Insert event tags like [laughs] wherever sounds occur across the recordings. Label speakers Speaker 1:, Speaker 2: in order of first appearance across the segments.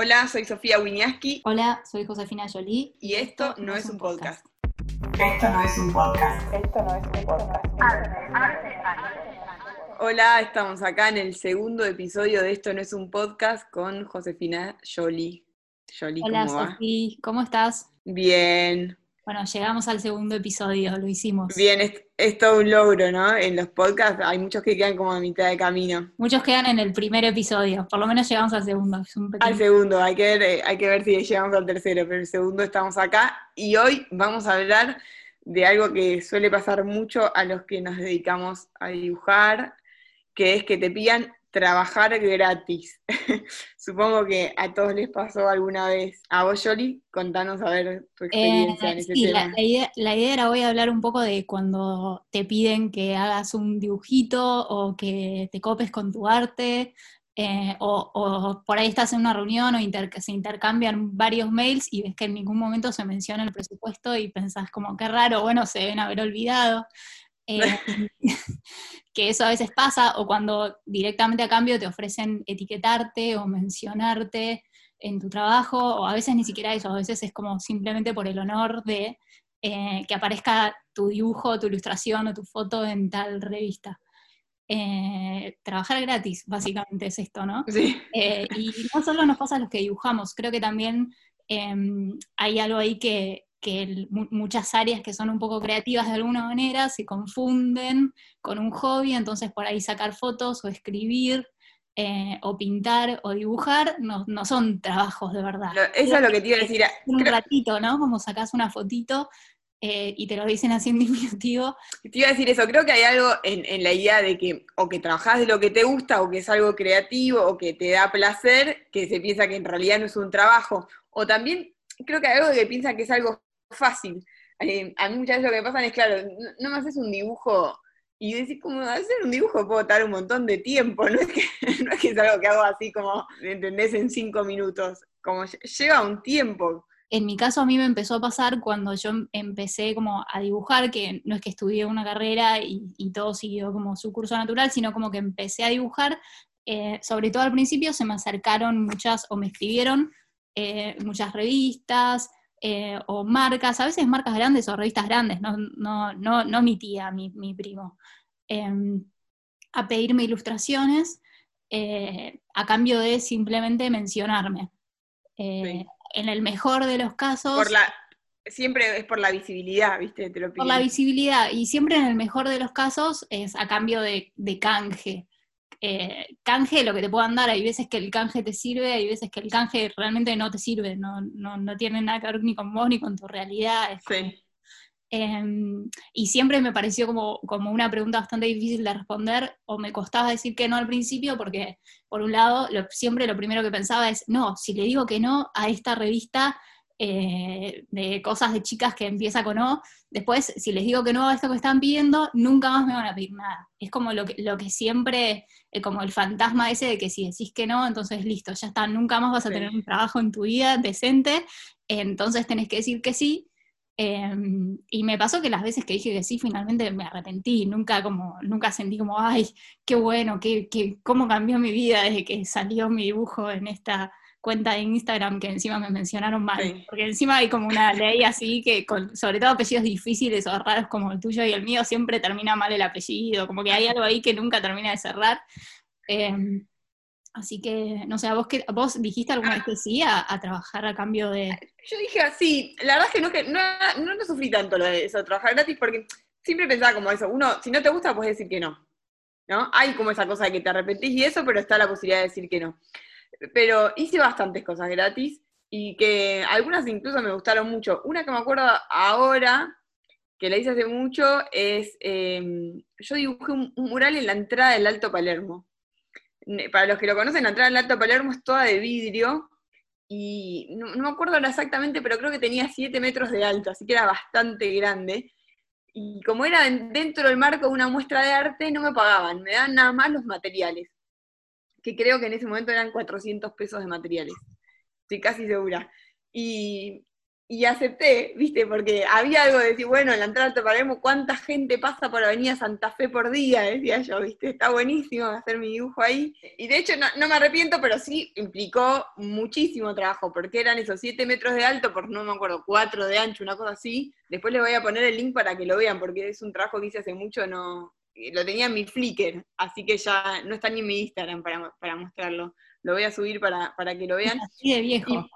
Speaker 1: Hola, soy Sofía Winiaski.
Speaker 2: Hola, soy Josefina Jolie.
Speaker 1: Y esto no es un podcast.
Speaker 3: Esto no es un podcast.
Speaker 4: Esto no es un podcast.
Speaker 1: Hola, estamos acá en el segundo episodio de Esto no es un podcast con Josefina Jolie. Jolie,
Speaker 2: Hola,
Speaker 1: ¿cómo?
Speaker 2: Sofía, ¿cómo estás?
Speaker 1: Bien,
Speaker 2: Bueno, llegamos al segundo episodio, lo hicimos.
Speaker 1: bien, es, es todo un logro, ¿no? En los podcasts hay muchos que quedan como a mitad de camino.
Speaker 2: Muchos quedan en el primer episodio, por lo menos llegamos al segundo. Es un pequeño-
Speaker 1: Al segundo, hay que, ver, eh, hay que ver si llegamos al tercero, pero el segundo estamos acá y hoy vamos a hablar de algo que suele pasar mucho a los que nos dedicamos a dibujar, que es que te pidan trabajar gratis. [laughs] Supongo que a todos les pasó alguna vez. A vos, Yoli, contanos a ver tu experiencia
Speaker 2: Eh,
Speaker 1: en ese
Speaker 2: sí,
Speaker 1: tema.
Speaker 2: la idea, la idea era hoy hablar un poco de cuando te piden que hagas un dibujito o que te copes con tu arte, eh, o, o por ahí estás en una reunión o inter- se intercambian varios mails y ves que en ningún momento se menciona el presupuesto y pensás como qué raro, bueno, se deben haber olvidado. Eh, [laughs] que eso a veces pasa, o cuando directamente a cambio te ofrecen etiquetarte o mencionarte en tu trabajo, o a veces ni siquiera eso, a veces es como simplemente por el honor de eh, que aparezca tu dibujo, tu ilustración o tu foto en tal revista. Eh, trabajar gratis, básicamente es esto, ¿no?
Speaker 1: Sí.
Speaker 2: Eh, y no solo nos pasa a los que dibujamos, creo que también em, hay algo ahí que, que el- muchas áreas que son un poco creativas de alguna manera se confunden con un hobby, entonces por ahí sacar fotos o escribir eh, o pintar o dibujar no, no son trabajos de verdad.
Speaker 1: Eso es lo que te iba a decir.
Speaker 2: Un
Speaker 1: Creo-
Speaker 2: ratito, ¿no? Como sacás una fotito eh, y te lo dicen así en diminutivo.
Speaker 1: Te iba a decir eso, creo que hay algo en, en la idea de que o que trabajás de lo que te gusta o que es algo creativo o que te da placer, que se piensa que en realidad no es un trabajo. O también creo que hay algo que piensa que es algo fácil. Eh, a mí muchas veces lo que me pasa es, claro, no, no me haces un dibujo y decís como, hacer un dibujo puedo tardar un montón de tiempo, [laughs] no es que, no es, que es algo que hago así como, ¿entendés? En cinco minutos, como lle- lleva un tiempo.
Speaker 2: En mi caso a mí me empezó a pasar cuando yo em- empecé como a dibujar, que no es que estudié una carrera y, y todo siguió como su curso natural, sino como que empecé a dibujar, eh, sobre todo al principio se me acercaron muchas, o me escribieron eh, muchas revistas eh, o marcas, a veces marcas grandes o revistas grandes, no, no, no, no mi tía, mi, mi primo, em, a pedirme ilustraciones eh, a cambio de simplemente mencionarme. Eh,
Speaker 1: Sí.
Speaker 2: En el mejor de los casos,
Speaker 1: Por la, siempre es por la visibilidad, ¿viste? Te lo
Speaker 2: por la visibilidad, y siempre en el mejor de los casos es a cambio de, de canje. Eh, canje, lo que te puedan dar, hay veces que el canje te sirve, hay veces que el canje realmente no te sirve, no, no, no tiene nada que ver ni con vos ni con tu realidad. es como-
Speaker 1: Sí.
Speaker 2: Em, y siempre me pareció como, como una pregunta bastante difícil de responder, o me costaba decir que no al principio, porque por un lado, lo- siempre lo primero que pensaba es, no, si le digo que no a esta revista eh, de cosas de chicas que empieza con O, después si les digo que no a esto que están pidiendo, nunca más me van a pedir nada. Es como lo que, lo que siempre, eh, como el fantasma ese de que si decís que no, entonces listo, ya está, nunca más vas a
Speaker 1: Sí.
Speaker 2: tener un trabajo en tu vida decente, entonces tenés que decir que sí, Em, y me pasó que las veces que dije que sí, finalmente me arrepentí, nunca como, nunca sentí como, ay, qué bueno, qué, qué- cómo cambió mi vida desde que salió mi dibujo en esta cuenta de Instagram que encima me mencionaron mal,
Speaker 1: Sí.
Speaker 2: porque encima hay como una ley así que, con, sobre todo apellidos difíciles o raros como el tuyo y el mío, siempre termina mal el apellido, como que hay algo ahí que nunca termina de cerrar. Em, así que, no sé, ¿a vos, qué, vos dijiste alguna vez que sí a, a trabajar a cambio de...
Speaker 1: Yo dije así, la verdad es que no, que no, no, no sufrí tanto lo de eso, trabajar gratis, porque siempre pensaba como eso, uno, si no te gusta, puedes decir que no, ¿no? Hay como esa cosa de que te arrepentís y eso, pero está la posibilidad de decir que no. Pero hice bastantes cosas gratis y que algunas incluso me gustaron mucho. Una que me acuerdo ahora, que la hice hace mucho, es, eh, yo dibujé un, mural en la entrada del Alto Palermo. Para los que lo conocen, la entrada del Alto Palermo es toda de vidrio, y no, me acuerdo ahora exactamente, pero creo que tenía 7 metros de alto, así que era bastante grande. Y como era en- dentro del marco de una muestra de arte, no me pagaban, me daban nada más los materiales, que creo que en ese momento eran 400 pesos de materiales, estoy casi segura. Y y acepté, ¿viste? Porque había algo de decir, bueno, en la entrada de Palermo, ¿cuánta gente pasa por Avenida Santa Fe por día? Decía yo, ¿viste? Está buenísimo hacer mi dibujo ahí. Y de hecho no, me arrepiento, pero sí implicó muchísimo trabajo, porque eran esos 7 metros de alto por, no me acuerdo, 4 de ancho, una cosa así. Después les voy a poner el link para que lo vean, porque es un trabajo que hice hace mucho, no lo tenía en mi Flickr, así que ya no está ni en mi Instagram para, para mostrarlo. Lo voy a subir para, para que lo vean. [laughs]
Speaker 2: Así de viejo.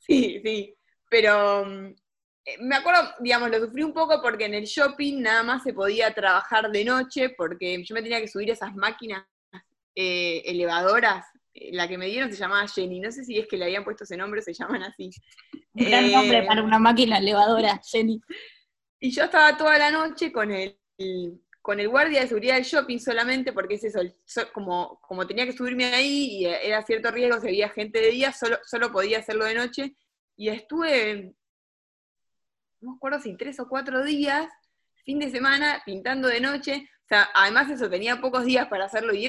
Speaker 1: sí, sí. Pero mm, eh, me acuerdo, digamos, lo sufrí un poco porque en el shopping nada más se podía trabajar de noche porque yo me tenía que subir esas máquinas eh, elevadoras. Eh, la que me dieron se llamaba Jenny. No sé si es que le habían puesto ese nombre, se llaman así.
Speaker 2: Gran nombre para una máquina elevadora, Jenny.
Speaker 1: Y yo estaba toda la noche con el, con el guardia de seguridad del shopping solamente, porque es eso, como, como tenía que subirme ahí y era cierto riesgo si había gente de día, solo, solo podía hacerlo de noche y estuve, no me acuerdo si tres o cuatro días, fin de semana, pintando de noche. O sea, además eso, tenía pocos días para hacerlo y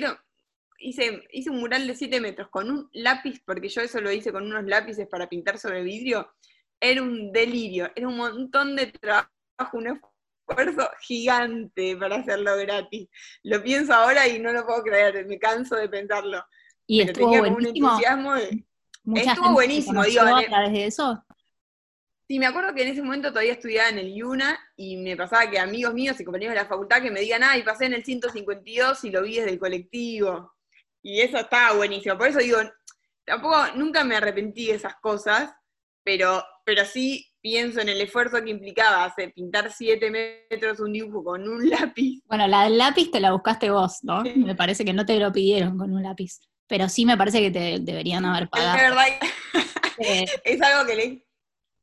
Speaker 1: hice, hice un mural de 7 metros con un lápiz, porque yo eso lo hice con unos lápices para pintar sobre vidrio. Era un delirio, era un montón de trabajo, un esfuerzo gigante para hacerlo gratis. Lo pienso ahora y no lo puedo creer, me canso de pensarlo.
Speaker 2: Y estuvo tenía un entusiasmo
Speaker 1: Estuvo buenísimo, digo.
Speaker 2: a través de eso?
Speaker 1: Sí, me acuerdo que en ese momento todavía estudiaba en el IUNA y me pasaba que amigos míos y compañeros de la facultad que me digan, ah, y pasé en el 152 y lo vi desde el colectivo. Y eso estaba buenísimo. Por eso digo, tampoco, nunca me arrepentí de esas cosas, pero, pero sí pienso en el esfuerzo que implicaba hacer, pintar 7 metros un dibujo con un lápiz.
Speaker 2: Bueno, la del lápiz te la buscaste vos, ¿no? Me parece que no te lo pidieron con un lápiz pero sí me parece que te deberían haber pagado.
Speaker 1: Es verdad, eh, [laughs] es algo que le...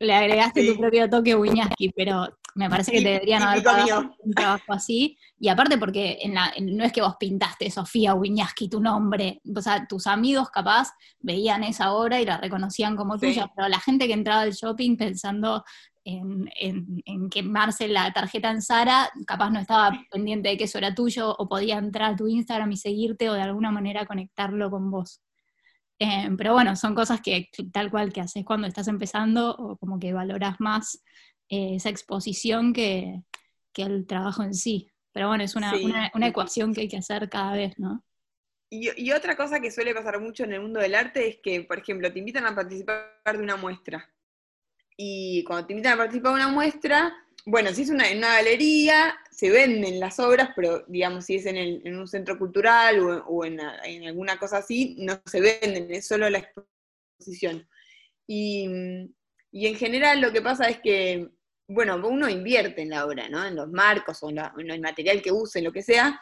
Speaker 2: Le agregaste tu propio toque Wiñaski, pero me parece que te deberían haber pagado un trabajo así. Y aparte porque en la, no es que vos pintaste Sofía Wiñaski tu nombre, o sea, tus amigos capaz veían esa obra y la reconocían como tuya, pero la gente que entraba al shopping pensando en, quemarse la tarjeta en Sara, capaz no estaba pendiente de que eso era tuyo, o podía entrar a tu Instagram y seguirte, o de alguna manera conectarlo con vos. Eh, pero bueno, son cosas que tal cual que haces cuando estás empezando, o como que valoras más eh, esa exposición que, el trabajo en sí. Pero bueno, es una, una, ecuación que hay que hacer cada vez, ¿no?
Speaker 1: Y, y, otra cosa que suele pasar mucho en el mundo del arte es que, por ejemplo, te invitan a participar de una muestra y cuando te invitan a participar de una muestra, bueno, si es una, en una galería, se venden las obras, pero digamos, si es en, un centro cultural o, en, alguna cosa así, no se venden, es solo la exposición. Y, en general lo que pasa es que, bueno, uno invierte en la obra, ¿no? En los marcos o en, el material que use, lo que sea,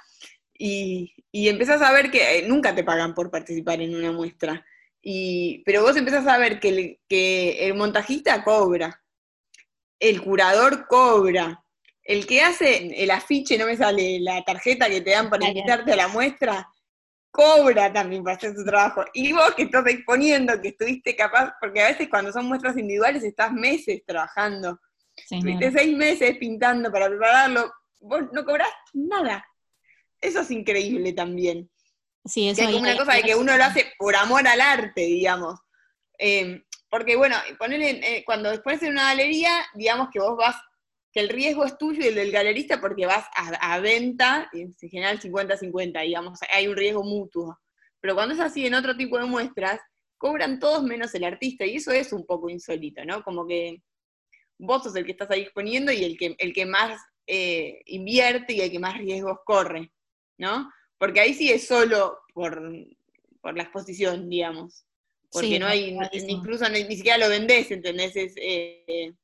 Speaker 1: y, y empezás a ver que eh, nunca te pagan por participar en una muestra pero vos empezás a ver que el, que el montajista cobra, el curador cobra, el que hace el afiche, no me sale la tarjeta que te dan para invitarte a la muestra, cobra también para hacer su trabajo. Y vos que estás exponiendo, que estuviste capaz, porque a veces cuando son muestras individuales estás meses trabajando. Estuviste seis meses pintando para prepararlo, vos no cobrás nada. Eso es increíble también.
Speaker 2: Sí, eso es
Speaker 1: una cosa de que uno lo hace por amor al arte, digamos. Em, porque, bueno, eh, cuando pones en una galería, digamos que vos vas, que el riesgo es tuyo y el del galerista porque vas a, venta, en general 50-50, digamos, hay un riesgo mutuo. Pero cuando es así en otro tipo de muestras, cobran todos menos el artista, y eso es un poco insólito, ¿no? Como que vos sos el que estás ahí exponiendo y el que, el que más eh, invierte y el que más riesgos corre, ¿no? Porque ahí sí es solo por, la exposición, digamos. Porque no hay, incluso ni, siquiera lo vendés, ¿entendés? Eh,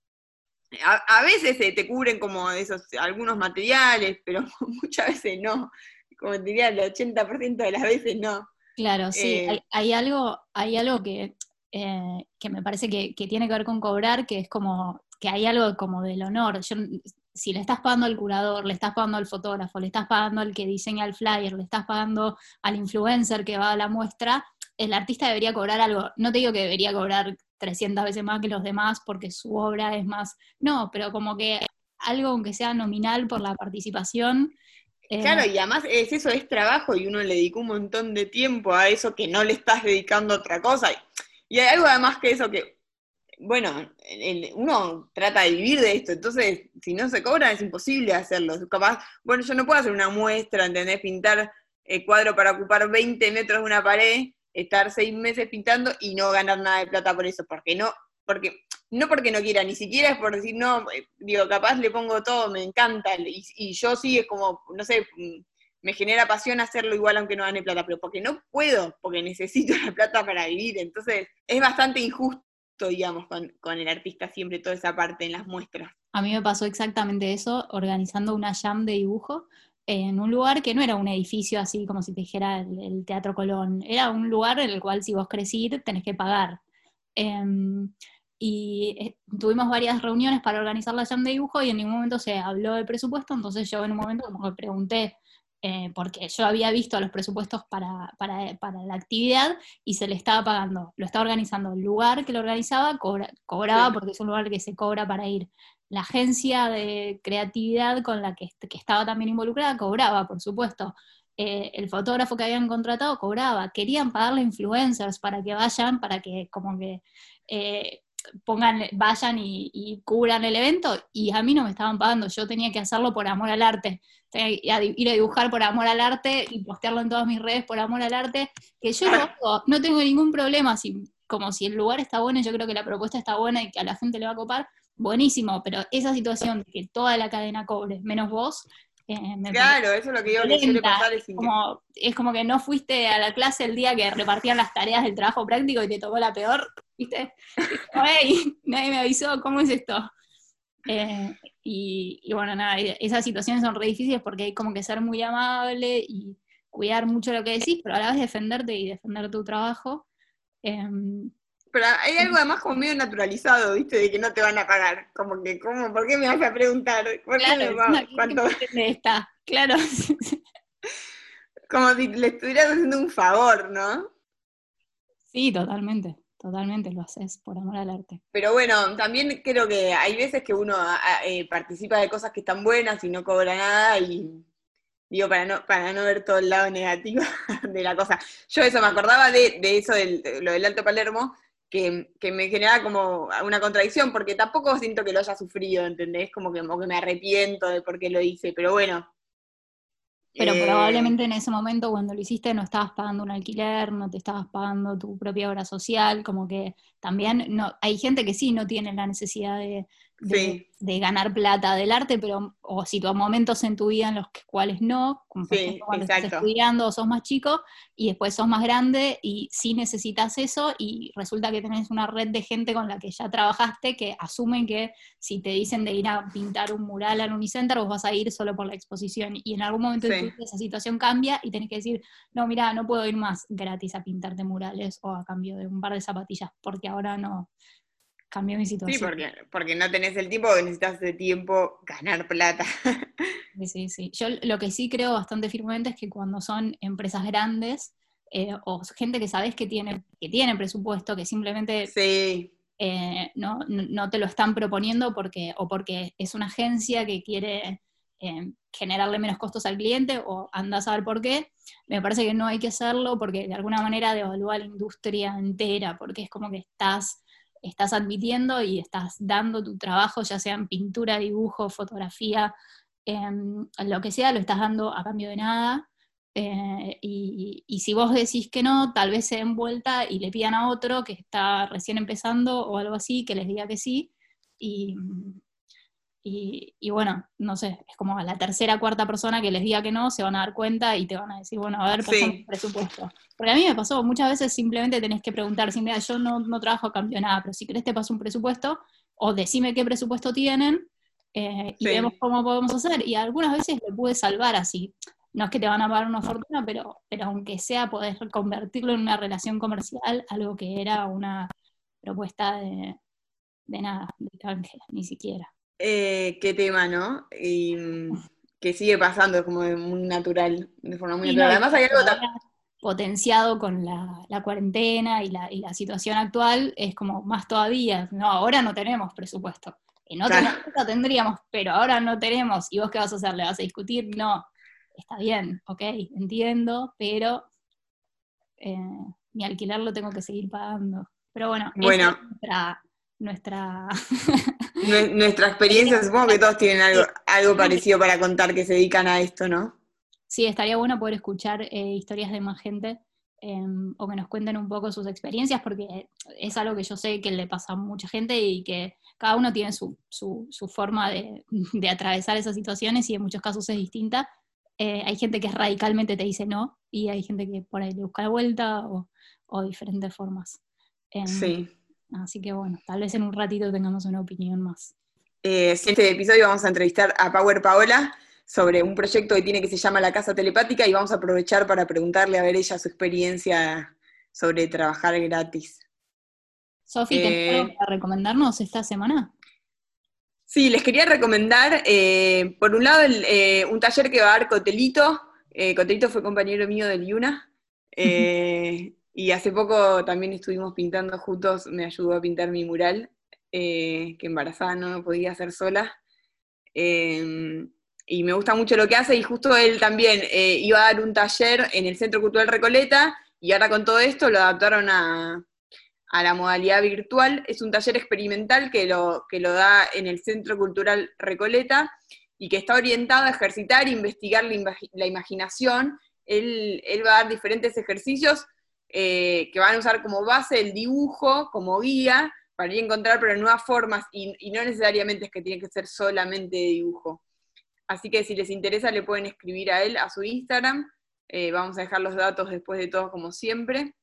Speaker 1: a, veces te cubren como esos algunos materiales, pero [laughs] muchas veces no. Como diría, el 80% de las veces no.
Speaker 2: Claro, sí, eh, hay, algo, hay algo que, eh, que me parece que, que, tiene que ver con cobrar, que es como que hay algo como del honor. Si le estás pagando al curador, le estás pagando al fotógrafo, le estás pagando al que diseña el flyer, le estás pagando al influencer que va a la muestra, el artista debería cobrar algo. No te digo que debería cobrar 300 veces más que los demás porque su obra es más, no, pero como que algo aunque sea nominal por la participación.
Speaker 1: Eh, claro, y además es eso, es trabajo y uno le dedicó un montón de tiempo a eso que no le estás dedicando a otra cosa. Y hay algo además que eso que bueno, el- uno trata de vivir de esto, entonces si no se cobra es imposible hacerlo. Capaz, bueno, yo no puedo hacer una muestra, ¿entendés? Pintar el cuadro para ocupar 20 metros de una pared, estar seis meses pintando y no ganar nada de plata por eso, porque no, porque, no porque no quiera, ni siquiera es por decir, no, eh, digo, capaz le pongo todo, me encanta, y, y yo sí es como, no sé, mm, me genera pasión hacerlo igual aunque no gane plata, pero porque no puedo, porque necesito [laughs] la plata para vivir, entonces es bastante injusto, digamos, con, con el artista siempre toda esa parte en las muestras.
Speaker 2: A mí me pasó exactamente eso, organizando una jam de dibujo en un lugar que no era un edificio así como si te dijera el, Teatro Colón, era un lugar en el cual si vos querés ir tenés que pagar. Em, y eh, tuvimos varias reuniones para organizar la jam de dibujo y en ningún momento se habló del presupuesto, entonces yo en un momento como que pregunté, eh, porque yo había visto los presupuestos para, para, para la actividad y se le estaba pagando, lo estaba organizando el lugar que lo organizaba, cobra- cobraba porque es un lugar que se cobra para ir la agencia de creatividad con la que, que estaba también involucrada cobraba, por supuesto. Eh, el fotógrafo que habían contratado cobraba. Querían pagarle influencers para que vayan, para que como que eh, pongan, vayan y, y cubran el evento, y a mí no me estaban pagando, yo tenía que hacerlo por amor al arte. Tenía que ir a- dibujar por amor al arte y postearlo en todas mis redes por amor al arte, que yo lo hago, no tengo ningún problema, si, como si el lugar está bueno y yo creo que la propuesta está buena y que a la gente le va a copar, buenísimo, pero esa situación de que toda la cadena cobre, menos vos, me
Speaker 1: Claro, eso es lo que digo que suele pasar, es
Speaker 2: como, es como que no fuiste a la clase el día que repartían las tareas del trabajo práctico y te tocó la peor, ¿viste? Como, "Ey, nadie me avisó, ¿cómo es esto? Eh, y, y bueno, nada, y esas situaciones son re difíciles porque hay como que ser muy amable y cuidar mucho lo que decís, pero a la vez defenderte y defender tu trabajo. Em,
Speaker 1: Pero hay algo además como medio naturalizado, ¿viste? De que no te van a pagar. Como que, ¿cómo? ¿Por qué me vas a preguntar? ¿Por qué me va-
Speaker 2: una- ¿qué-
Speaker 1: cuánto?
Speaker 2: esta? Claro.
Speaker 1: Como si le estuvieras haciendo un favor, ¿no?
Speaker 2: Sí, totalmente, totalmente lo haces por amor al arte.
Speaker 1: Pero bueno, también creo que hay veces que uno a- a- eh, participa de cosas que están buenas y no cobra nada y digo, para no, para no ver todo el lado negativo [laughs] de la cosa. Yo eso, me acordaba de, de eso, del, de lo del Alto Palermo, que, que me generaba como una contradicción, porque tampoco siento que lo haya sufrido, ¿entendés? Como que, como que me arrepiento de por qué lo hice, pero bueno.
Speaker 2: Pero
Speaker 1: Eh,
Speaker 2: probablemente en ese momento cuando lo hiciste no estabas pagando un alquiler, no te estabas pagando tu propia obra social, como que también no, hay gente que sí no tiene la necesidad de, de- ganar plata del arte, pero o si tu momentos en tu vida en los que- cuales no, como por
Speaker 1: Sí,
Speaker 2: ejemplo cuando estás estudiando o sos más chico y después sos más grande y sí necesitas eso y resulta que tenés una red de gente con la que ya trabajaste que asumen que si te dicen de ir a pintar un mural al Unicenter, vos vas a ir solo por la exposición. Y en algún momento
Speaker 1: Sí.
Speaker 2: esa situación cambia y tenés que decir, no, mira, no puedo ir más gratis a pintarte murales o a cambio de un par de zapatillas, porque ahora no cambió mi
Speaker 1: Sí,
Speaker 2: situación.
Speaker 1: porque, porque no tenés el tiempo, necesitas de tiempo ganar plata. [laughs]
Speaker 2: Sí, sí, sí. Yo lo que sí creo bastante firmemente es que cuando son empresas grandes eh, o gente que sabes que tiene, que tiene presupuesto, que simplemente
Speaker 1: Sí,
Speaker 2: eh, no, no- no te lo están proponiendo porque, o porque es una agencia que quiere eh, generarle menos costos al cliente, o anda a saber por qué, me parece que no hay que hacerlo porque de alguna manera devalúa la industria entera, porque es como que estás, estás admitiendo y estás dando tu trabajo, ya sea en pintura, dibujo, fotografía, em, lo que sea, lo estás dando a cambio de nada. Eh, y, y si vos decís que no, tal vez se den vuelta y le pidan a otro que está recién empezando o algo así, que les diga que sí. Y, y bueno, no sé, es como a la tercera, cuarta persona que les diga que no, se van a dar cuenta y te van a decir, bueno, a ver, pasame
Speaker 1: Sí.
Speaker 2: presupuesto. Porque a mí me pasó, muchas veces simplemente tenés que preguntar, si mira, yo no, no trabajo a cambio nada, pero si querés te paso un presupuesto, o decime qué presupuesto tienen, eh, y
Speaker 1: Sí.
Speaker 2: vemos cómo podemos hacer. Y algunas veces lo pude salvar así. No es que te van a pagar una fortuna, pero, pero aunque sea, podés convertirlo en una relación comercial, algo que era una propuesta de, de nada, de canje, ni siquiera.
Speaker 1: Eh, qué tema, ¿no? Y mm, que sigue pasando, es como de muy natural, de forma muy
Speaker 2: Y
Speaker 1: natural.
Speaker 2: no,
Speaker 1: Además hay algo tan-
Speaker 2: potenciado con la, la cuarentena y la, y la situación actual, es como más todavía. No, ahora no tenemos presupuesto. En otro
Speaker 1: Claro.
Speaker 2: tendríamos, pero ahora no tenemos. ¿Y vos qué vas a hacer? ¿Le vas a discutir? No. Está bien, ok, entiendo, pero eh, mi alquiler lo tengo que seguir pagando. Pero bueno, esa
Speaker 1: Bueno.
Speaker 2: es nuestra, nuestra...
Speaker 1: nuestra experiencia, [laughs] supongo que todos tienen algo, algo parecido para contar que se dedican a esto, ¿no?
Speaker 2: Sí, estaría bueno poder escuchar eh, historias de más gente em, o que nos cuenten un poco sus experiencias, porque es algo que yo sé que le pasa a mucha gente y que cada uno tiene su, forma de, atravesar esas situaciones y en muchos casos es distinta. Eh, hay gente que radicalmente te dice no y hay gente que por ahí le busca la vuelta o, diferentes formas. Em, sí. Así que bueno, tal vez en un ratito tengamos una opinión más.
Speaker 1: Eh, en este episodio vamos a entrevistar a Power Paola sobre un proyecto que tiene que se llama La Casa Telepática y vamos a aprovechar para preguntarle a ver ella su experiencia sobre trabajar gratis.
Speaker 2: Sofi, ¿te eh, para recomendarnos esta semana?
Speaker 1: Sí, les quería recomendar, eh, por un lado, eh, un taller que va a dar Cotelito. Cotelito fue compañero mío del Yuna. [laughs] y hace poco también estuvimos pintando juntos, me ayudó a pintar mi mural, que embarazada no podía hacer sola. y me gusta mucho lo que hace, y justo él también iba a dar un taller en el Centro Cultural Recoleta, y ahora con todo esto lo adaptaron a, a la modalidad virtual. Es un taller experimental que lo, que lo da en el Centro Cultural Recoleta y que está orientado a ejercitar e investigar la, imaginación. Él, va a dar diferentes ejercicios eh, que van a usar como base el dibujo, como guía, para ir a encontrar pero nuevas formas y, no necesariamente es que tiene que ser solamente dibujo. Así que si les interesa le pueden escribir a él a su Instagram. Eh, vamos a dejar los datos después de todo como siempre.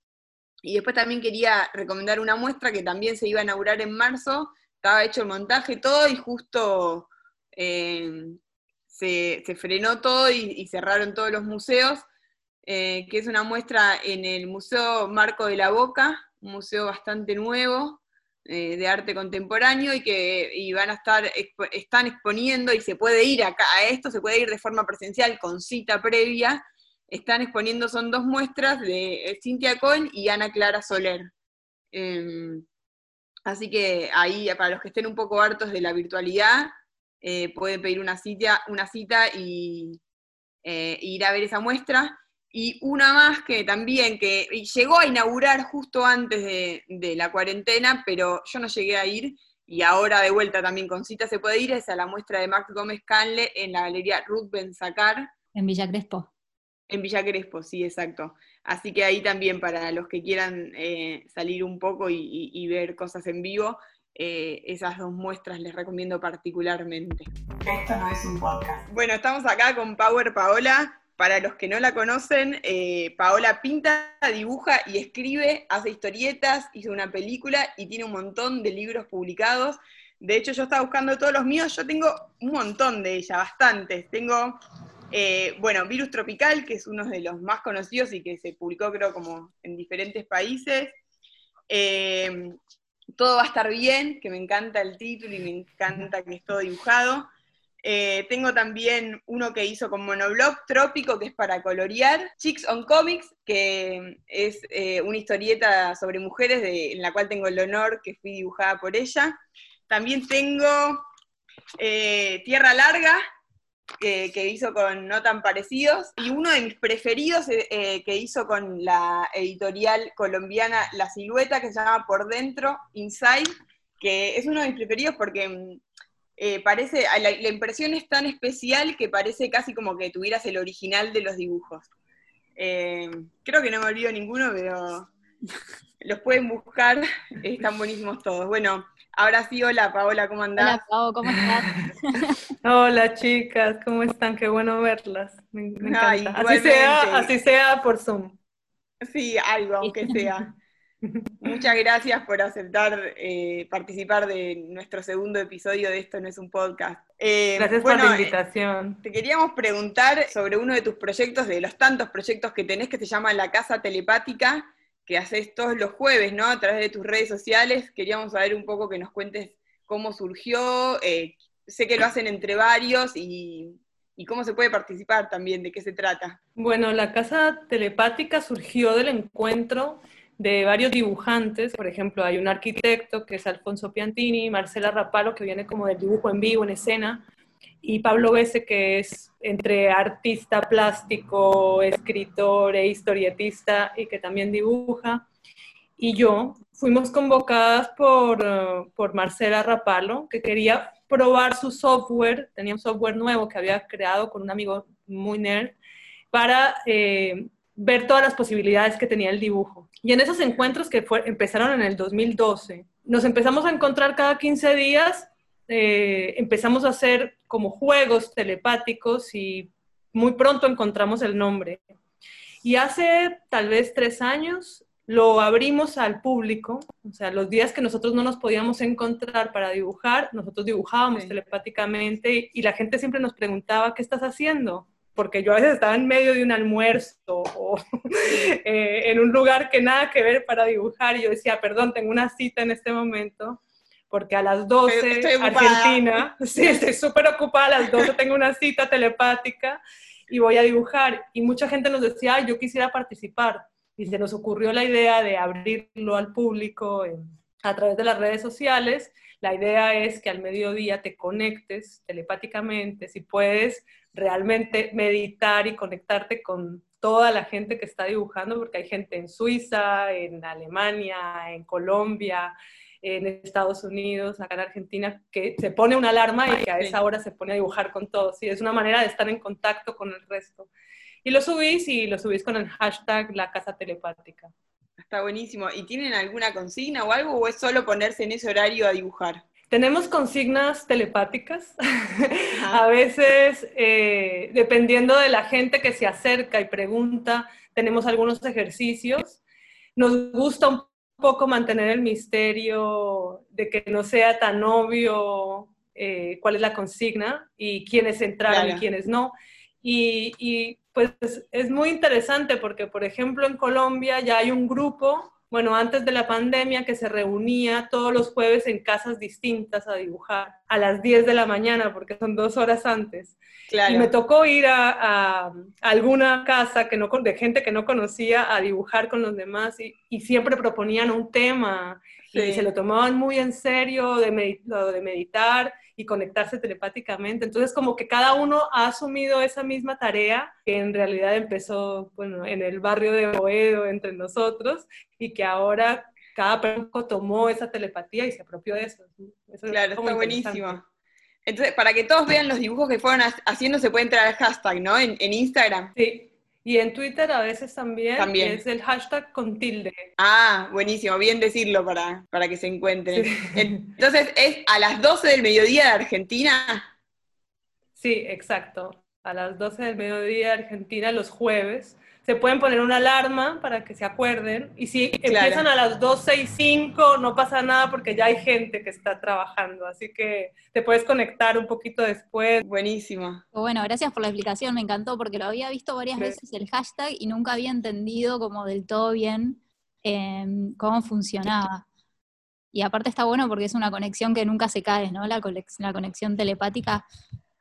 Speaker 1: Y después también quería recomendar una muestra que también se iba a inaugurar en marzo, estaba hecho el montaje todo y justo eh, se, frenó todo y, cerraron todos los museos, eh, que es una muestra en el Museo Marco de la Boca, un museo bastante nuevo eh, de arte contemporáneo y que van a estar, están exponiendo y se puede ir acá a esto, se puede ir de forma presencial con cita previa están exponiendo, son dos muestras de eh, Cintia Cohen y Ana Clara Soler. Em, así que ahí, para los que estén un poco hartos de la virtualidad, eh, pueden pedir una cita, una cita y ir a ver esa muestra. Y una más que también, que llegó a inaugurar justo antes de, la cuarentena, pero yo no llegué a ir, y ahora de vuelta también con cita se puede ir, es a la muestra de Max Gómez Canle en la galería Ruth Benzacar.
Speaker 2: En Villa Crespo.
Speaker 1: En Villa Crespo, sí, exacto. Así que ahí también para los que quieran eh, salir un poco y, ver cosas en vivo, eh, esas dos muestras les recomiendo particularmente.
Speaker 3: Esto no es un podcast.
Speaker 1: Bueno, estamos acá con Power Paola. Para los que no la conocen, eh, Paola pinta, dibuja y escribe, hace historietas, hizo una película y tiene un montón de libros publicados. De hecho, yo estaba buscando todos los míos, yo tengo un montón de ella, bastantes. Tengo eh, bueno, Virus Tropical, que es uno de los más conocidos y que se publicó creo como en diferentes países. Eh, todo va a estar bien, que me encanta el título y me encanta que es todo dibujado. Eh, tengo también uno que hizo con Monoblog, Trópico, que es para colorear. Chicks on Comics, que es una historieta sobre mujeres en la cual tengo el honor que fui dibujada por ella. También tengo Tierra Larga, que, hizo con No tan parecidos, y uno de mis preferidos eh, eh, que hizo con la editorial colombiana La Silueta, que se llama Por Dentro, Inside, que es uno de mis preferidos porque mm, eh, parece, la, impresión es tan especial que parece casi como que tuvieras el original de los dibujos. creo que no me olvido ninguno, pero los pueden buscar, [laughs] están buenísimos todos. Bueno, Ahora sí, hola Paola, ¿cómo andás?
Speaker 2: Hola Pao, ¿cómo estás? [laughs]
Speaker 4: hola chicas, ¿cómo están? Qué bueno verlas. Me, encanta. así, sea, así sea por Zoom.
Speaker 1: Sí, algo, aunque sea. [laughs] Muchas gracias por aceptar eh, participar de nuestro segundo episodio de Esto no es un podcast.
Speaker 4: Eh, gracias por la invitación.
Speaker 1: te queríamos preguntar sobre uno de tus proyectos, de los tantos proyectos que tenés, que se llama La Casa Telepática, que haces todos los jueves, ¿no? A través de tus redes sociales. Queríamos saber un poco que nos cuentes cómo surgió. Eh, sé que lo hacen entre varios y, cómo se puede participar también, de qué se trata.
Speaker 4: Bueno, la casa telepática surgió del encuentro de varios dibujantes, por ejemplo, hay un arquitecto que es Alfonso Piantini, Marcela Rapalo, que viene como del dibujo en vivo, en escena, y Pablo Bese, que es entre artista plástico, escritor e historietista y que también dibuja, y yo, fuimos convocadas por, uh, por Marcela Rapalo, que quería probar su software, tenía un software nuevo que había creado con un amigo muy nerd, para eh, ver todas las posibilidades que tenía el dibujo. Y en esos encuentros que fue, empezaron en el 2012, nos empezamos a encontrar cada 15 días, eh, empezamos a hacer como juegos telepáticos y muy pronto encontramos el nombre. Y hace tal vez tres años lo abrimos al público, o sea, los días que nosotros no nos podíamos encontrar para dibujar, nosotros dibujábamos telepáticamente y la gente siempre nos preguntaba, ¿qué estás haciendo? Porque yo a veces estaba en medio de un almuerzo o [laughs] eh, en un lugar que nada que ver para dibujar y yo decía, perdón, tengo una cita en este momento porque a las 12 Argentina, [laughs] sí, estoy súper ocupada, a las 12 tengo una cita telepática y voy a dibujar. Y mucha gente nos decía, yo quisiera participar y se nos ocurrió la idea de abrirlo al público a través de las redes sociales. La idea es que al mediodía te conectes telepáticamente, si puedes realmente meditar y conectarte con toda la gente que está dibujando, porque hay gente en Suiza, en Alemania, en Colombia, en Estados Unidos, acá en Argentina, que se pone una alarma y que a esa hora se pone a dibujar con todos. Y es una manera de estar en contacto con el resto. Y lo subís y lo subís con el hashtag La Casa Telepática.
Speaker 1: Está buenísimo. ¿Y tienen alguna consigna o algo o es solo ponerse en ese horario a dibujar?
Speaker 4: Tenemos consignas telepáticas. [laughs] a veces, eh, dependiendo de la gente que se acerca y pregunta, tenemos algunos ejercicios. Nos gusta un poco mantener el misterio de que no sea tan obvio eh, cuál es la consigna y quiénes entraron y quiénes no. Y, pues es muy interesante porque, por ejemplo, en Colombia ya hay un grupo, bueno, antes de la pandemia, que se reunía todos los jueves en casas distintas a dibujar a las 10 de la mañana, porque son dos horas antes. Y me tocó ir a, alguna casa que no, de gente que no conocía a dibujar con los demás y, y siempre proponían un tema y se lo tomaban muy en serio de, lo de meditar y conectarse telepáticamente. Entonces, como que cada uno ha asumido esa misma tarea que en realidad empezó bueno, en el barrio de Boedo entre nosotros y que ahora cada persona tomó esa telepatía y se apropió de eso.
Speaker 1: claro, está buenísimo. Entonces, para que todos vean los dibujos que fueron haciendo, se puede entrar al hashtag, ¿no? En, en Instagram.
Speaker 4: Sí, y en Twitter a veces también, también. es el hashtag con tilde.
Speaker 1: Ah, buenísimo, bien decirlo para, para que se encuentren. [laughs] Entonces, ¿es a las 12 del mediodía de Argentina?
Speaker 4: Sí, exacto. A las 12 del mediodía de Argentina los jueves se pueden poner una alarma para que se acuerden. Y si empiezan a las 12 y 5, no pasa nada porque ya hay gente que está trabajando. Así que te puedes conectar un poquito después.
Speaker 1: Buenísimo.
Speaker 2: Bueno, gracias por la explicación, me encantó porque lo había visto varias veces el hashtag y nunca había entendido como del todo bien em, cómo funcionaba. Y aparte está bueno porque es una conexión que nunca se cae, ¿no? La, la conexión telepática,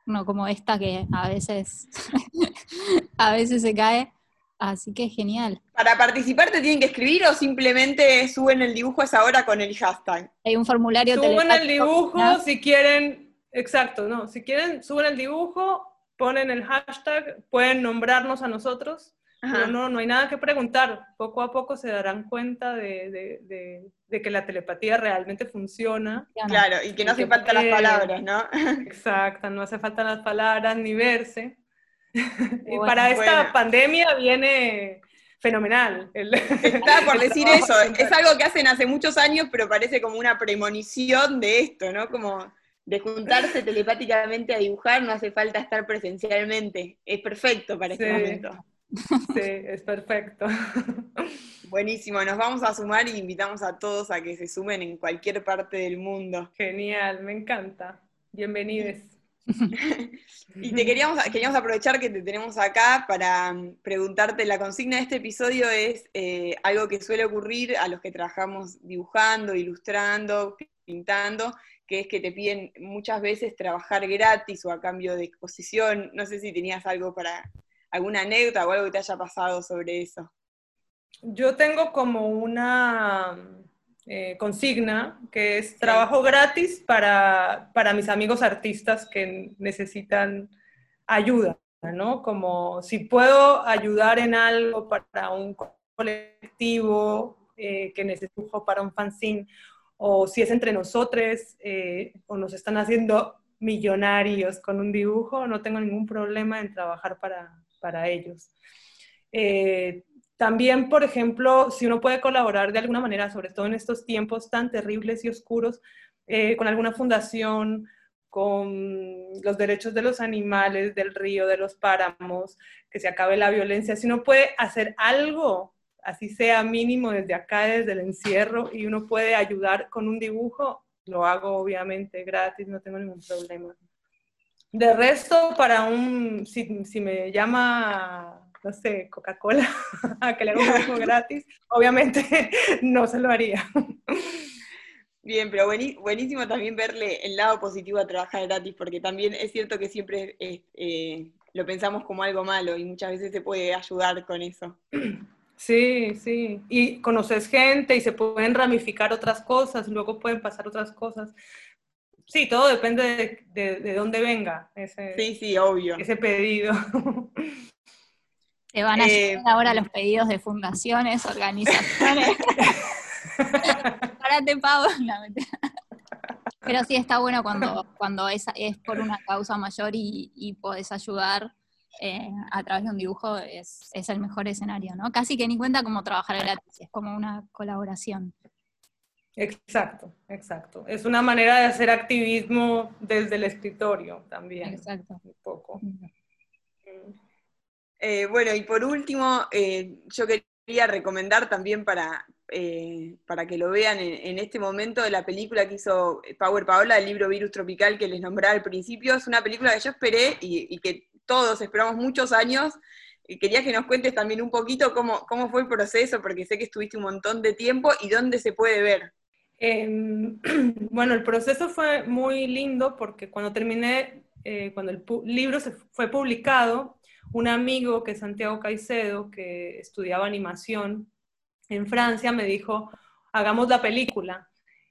Speaker 2: no como esta que a veces, [laughs] a veces se cae. Así que genial.
Speaker 1: ¿Para participar te tienen que escribir o simplemente suben el dibujo a esa hora con el hashtag?
Speaker 2: Hay un formulario
Speaker 4: Suben el dibujo si quieren, exacto, no, si quieren, suben el dibujo, ponen el hashtag, pueden nombrarnos a nosotros, pero no, no hay nada que preguntar. Poco a poco se darán cuenta de, que la telepatía realmente funciona.
Speaker 1: Claro, y que no hace falta las palabras, ¿no? [laughs]
Speaker 4: Exacto, no hace falta las palabras ni verse. [laughs] y para esta pandemia viene fenomenal.
Speaker 1: Estaba [laughs] por decir eso, es algo que hacen hace muchos años, pero parece como una premonición de esto, ¿no? Como de juntarse [laughs] telepáticamente a dibujar, no hace falta estar presencialmente. Es perfecto para este momento.
Speaker 4: Sí, es perfecto.
Speaker 1: Buenísimo, nos vamos a sumar y invitamos a todos a que se sumen en cualquier parte del mundo.
Speaker 4: Genial, me encanta. Bienvenidos. [laughs]
Speaker 1: y te queríamos, queríamos aprovechar que te tenemos acá para mm, preguntarte, la consigna de este episodio es eh, algo que suele ocurrir a los que trabajamos dibujando, ilustrando, pintando, que es que te piden muchas veces trabajar gratis o a cambio de exposición. No sé si tenías algo para, alguna anécdota o algo que te haya pasado sobre eso.
Speaker 4: Yo tengo como una eh, consigna, que es trabajo gratis para, para, mis amigos artistas que necesitan ayuda, ¿no? Como si puedo ayudar en algo para un colectivo eh, que necesito para un fanzine, o si es entre nosotros, eh, o nos están haciendo millonarios con un dibujo, no tengo ningún problema en trabajar para, para ellos. Eh, también, por ejemplo, si uno puede colaborar de alguna manera, sobre todo en estos tiempos tan terribles y oscuros, eh, con alguna fundación, con los derechos de los animales, del río, de los páramos, que se acabe la violencia, si uno puede hacer algo, así sea mínimo desde acá, desde el encierro, y uno puede ayudar con un dibujo, lo hago obviamente gratis, no tengo ningún problema. De resto, para un, si, si me llama no sé, Coca-Cola, [laughs] a que le haga [laughs] gratis, obviamente [laughs] no se lo haría.
Speaker 1: Bien, pero buenísimo también verle el lado positivo a trabajar gratis, porque también es cierto que siempre eh, lo pensamos como algo malo y muchas veces se puede ayudar con eso.
Speaker 4: Sí, sí. Y conoces gente y se pueden ramificar otras cosas, luego pueden pasar otras cosas. Sí, todo depende de, de, dónde venga ese,
Speaker 1: sí, sí, obvio.
Speaker 4: ese pedido.
Speaker 2: Te van a llegar eh, ahora los pedidos de fundaciones, organizaciones. [laughs] Párate, Pau. Pero sí está bueno cuando, cuando es, es por una causa mayor y, y podés ayudar eh, a través de un dibujo, es, es, el mejor escenario, ¿no? Casi que ni cuenta como trabajar gratis, es como una colaboración.
Speaker 4: Exacto, exacto. Es una manera de hacer activismo desde el escritorio también.
Speaker 2: Exacto.
Speaker 4: Un poco.
Speaker 1: Eh, bueno, y por último, eh, yo quería recomendar también para, eh, para que lo vean en, este momento la película que hizo Power Paola, el libro Virus Tropical que les nombraba al principio. Es una película que yo esperé y, que todos esperamos muchos años. Y quería que nos cuentes también un poquito cómo, cómo fue el proceso, porque sé que estuviste un montón de tiempo y dónde se puede ver.
Speaker 4: Em, [clears throat] bueno, el proceso fue muy lindo porque cuando terminé, cuando el libro se fue publicado, un amigo que es Santiago Caicedo, que estudiaba animación en Francia, me dijo, hagamos la película.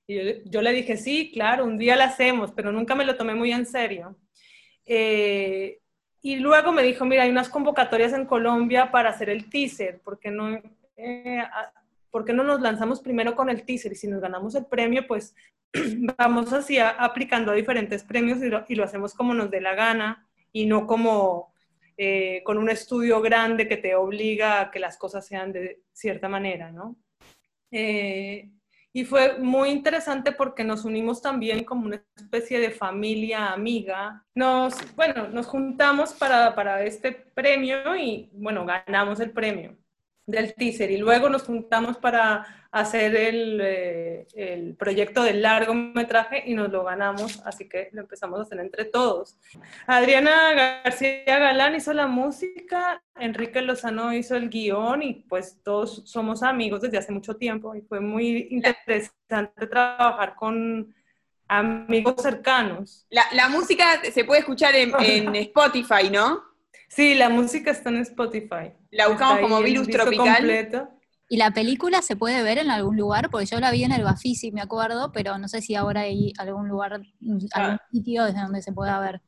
Speaker 4: Y yo, le dije, sí, claro, un día la hacemos, pero nunca me lo tomé muy en serio. Eh, y luego me dijo, mira, hay unas convocatorias en Colombia para hacer el teaser, ¿por qué no, eh, ¿por no nos lanzamos primero con el teaser? Y si nos ganamos el premio, pues [clears throat] vamos así aplicando a diferentes premios y lo, y lo hacemos como nos dé la gana y no como eh, con un estudio grande que te obliga a que las cosas sean de cierta manera, ¿no? Eh, y fue muy interesante porque nos unimos también como una especie de familia amiga. Nos, bueno, nos juntamos para, para este premio y, bueno, ganamos el premio del teaser y luego nos juntamos para hacer el, eh, el, proyecto del largometraje y nos lo ganamos, así que lo empezamos a hacer entre todos. Adriana García Galán hizo la música, Enrique Lozano hizo el guion y pues todos somos amigos desde hace mucho tiempo y fue muy interesante trabajar con amigos cercanos.
Speaker 1: La, la música se puede escuchar en, en [laughs] Spotify, ¿no?
Speaker 4: Sí, la música está en Spotify.
Speaker 1: La buscamos como Virus Tropical.
Speaker 2: ¿Y la película se puede ver en algún lugar? Porque yo la vi en el Bafisi, me acuerdo, pero no sé si ahora hay algún lugar, algún ah. sitio desde donde se pueda ver.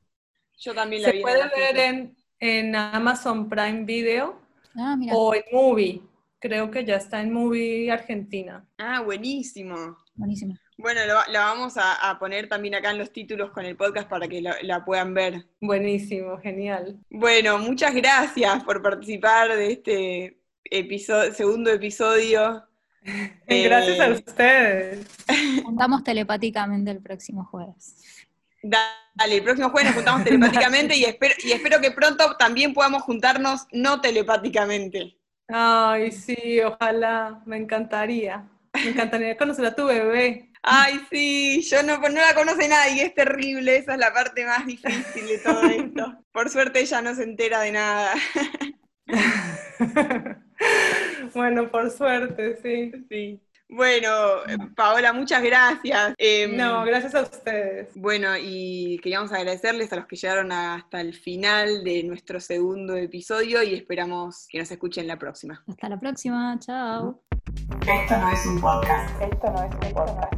Speaker 1: Yo también la
Speaker 4: vi. Se puede ver en, Amazon Prime Video ah, o en Movie. Creo que ya está en Movie Argentina.
Speaker 1: Ah, buenísimo.
Speaker 2: Buenísimo.
Speaker 1: Bueno, la vamos a, poner también acá en los títulos con el podcast para que la, puedan ver.
Speaker 4: Buenísimo, genial.
Speaker 1: Bueno, muchas gracias por participar de este episodio, segundo episodio. [laughs]
Speaker 4: Gracias a eh, ustedes. [laughs]
Speaker 2: Juntamos telepáticamente el próximo jueves.
Speaker 1: Dale, el próximo jueves nos juntamos telepáticamente y espero, y espero que pronto también podamos juntarnos no telepáticamente.
Speaker 4: Ay, sí, ojalá, me encantaría. Me encantaría conocer a tu bebé.
Speaker 1: Ay, sí, yo no, no la conoce nadie, es terrible, esa es la parte más difícil de todo esto. Por suerte ella no se entera de nada. [laughs]
Speaker 4: bueno, por suerte, sí.
Speaker 1: Sí. Bueno, Paola, muchas gracias.
Speaker 4: Em, no, gracias a ustedes.
Speaker 1: Bueno, y queríamos agradecerles a los que llegaron hasta el final de nuestro segundo episodio y esperamos que nos escuchen la próxima.
Speaker 2: Hasta la próxima, chao.
Speaker 3: Esto no es un podcast.
Speaker 5: Esto no es un podcast.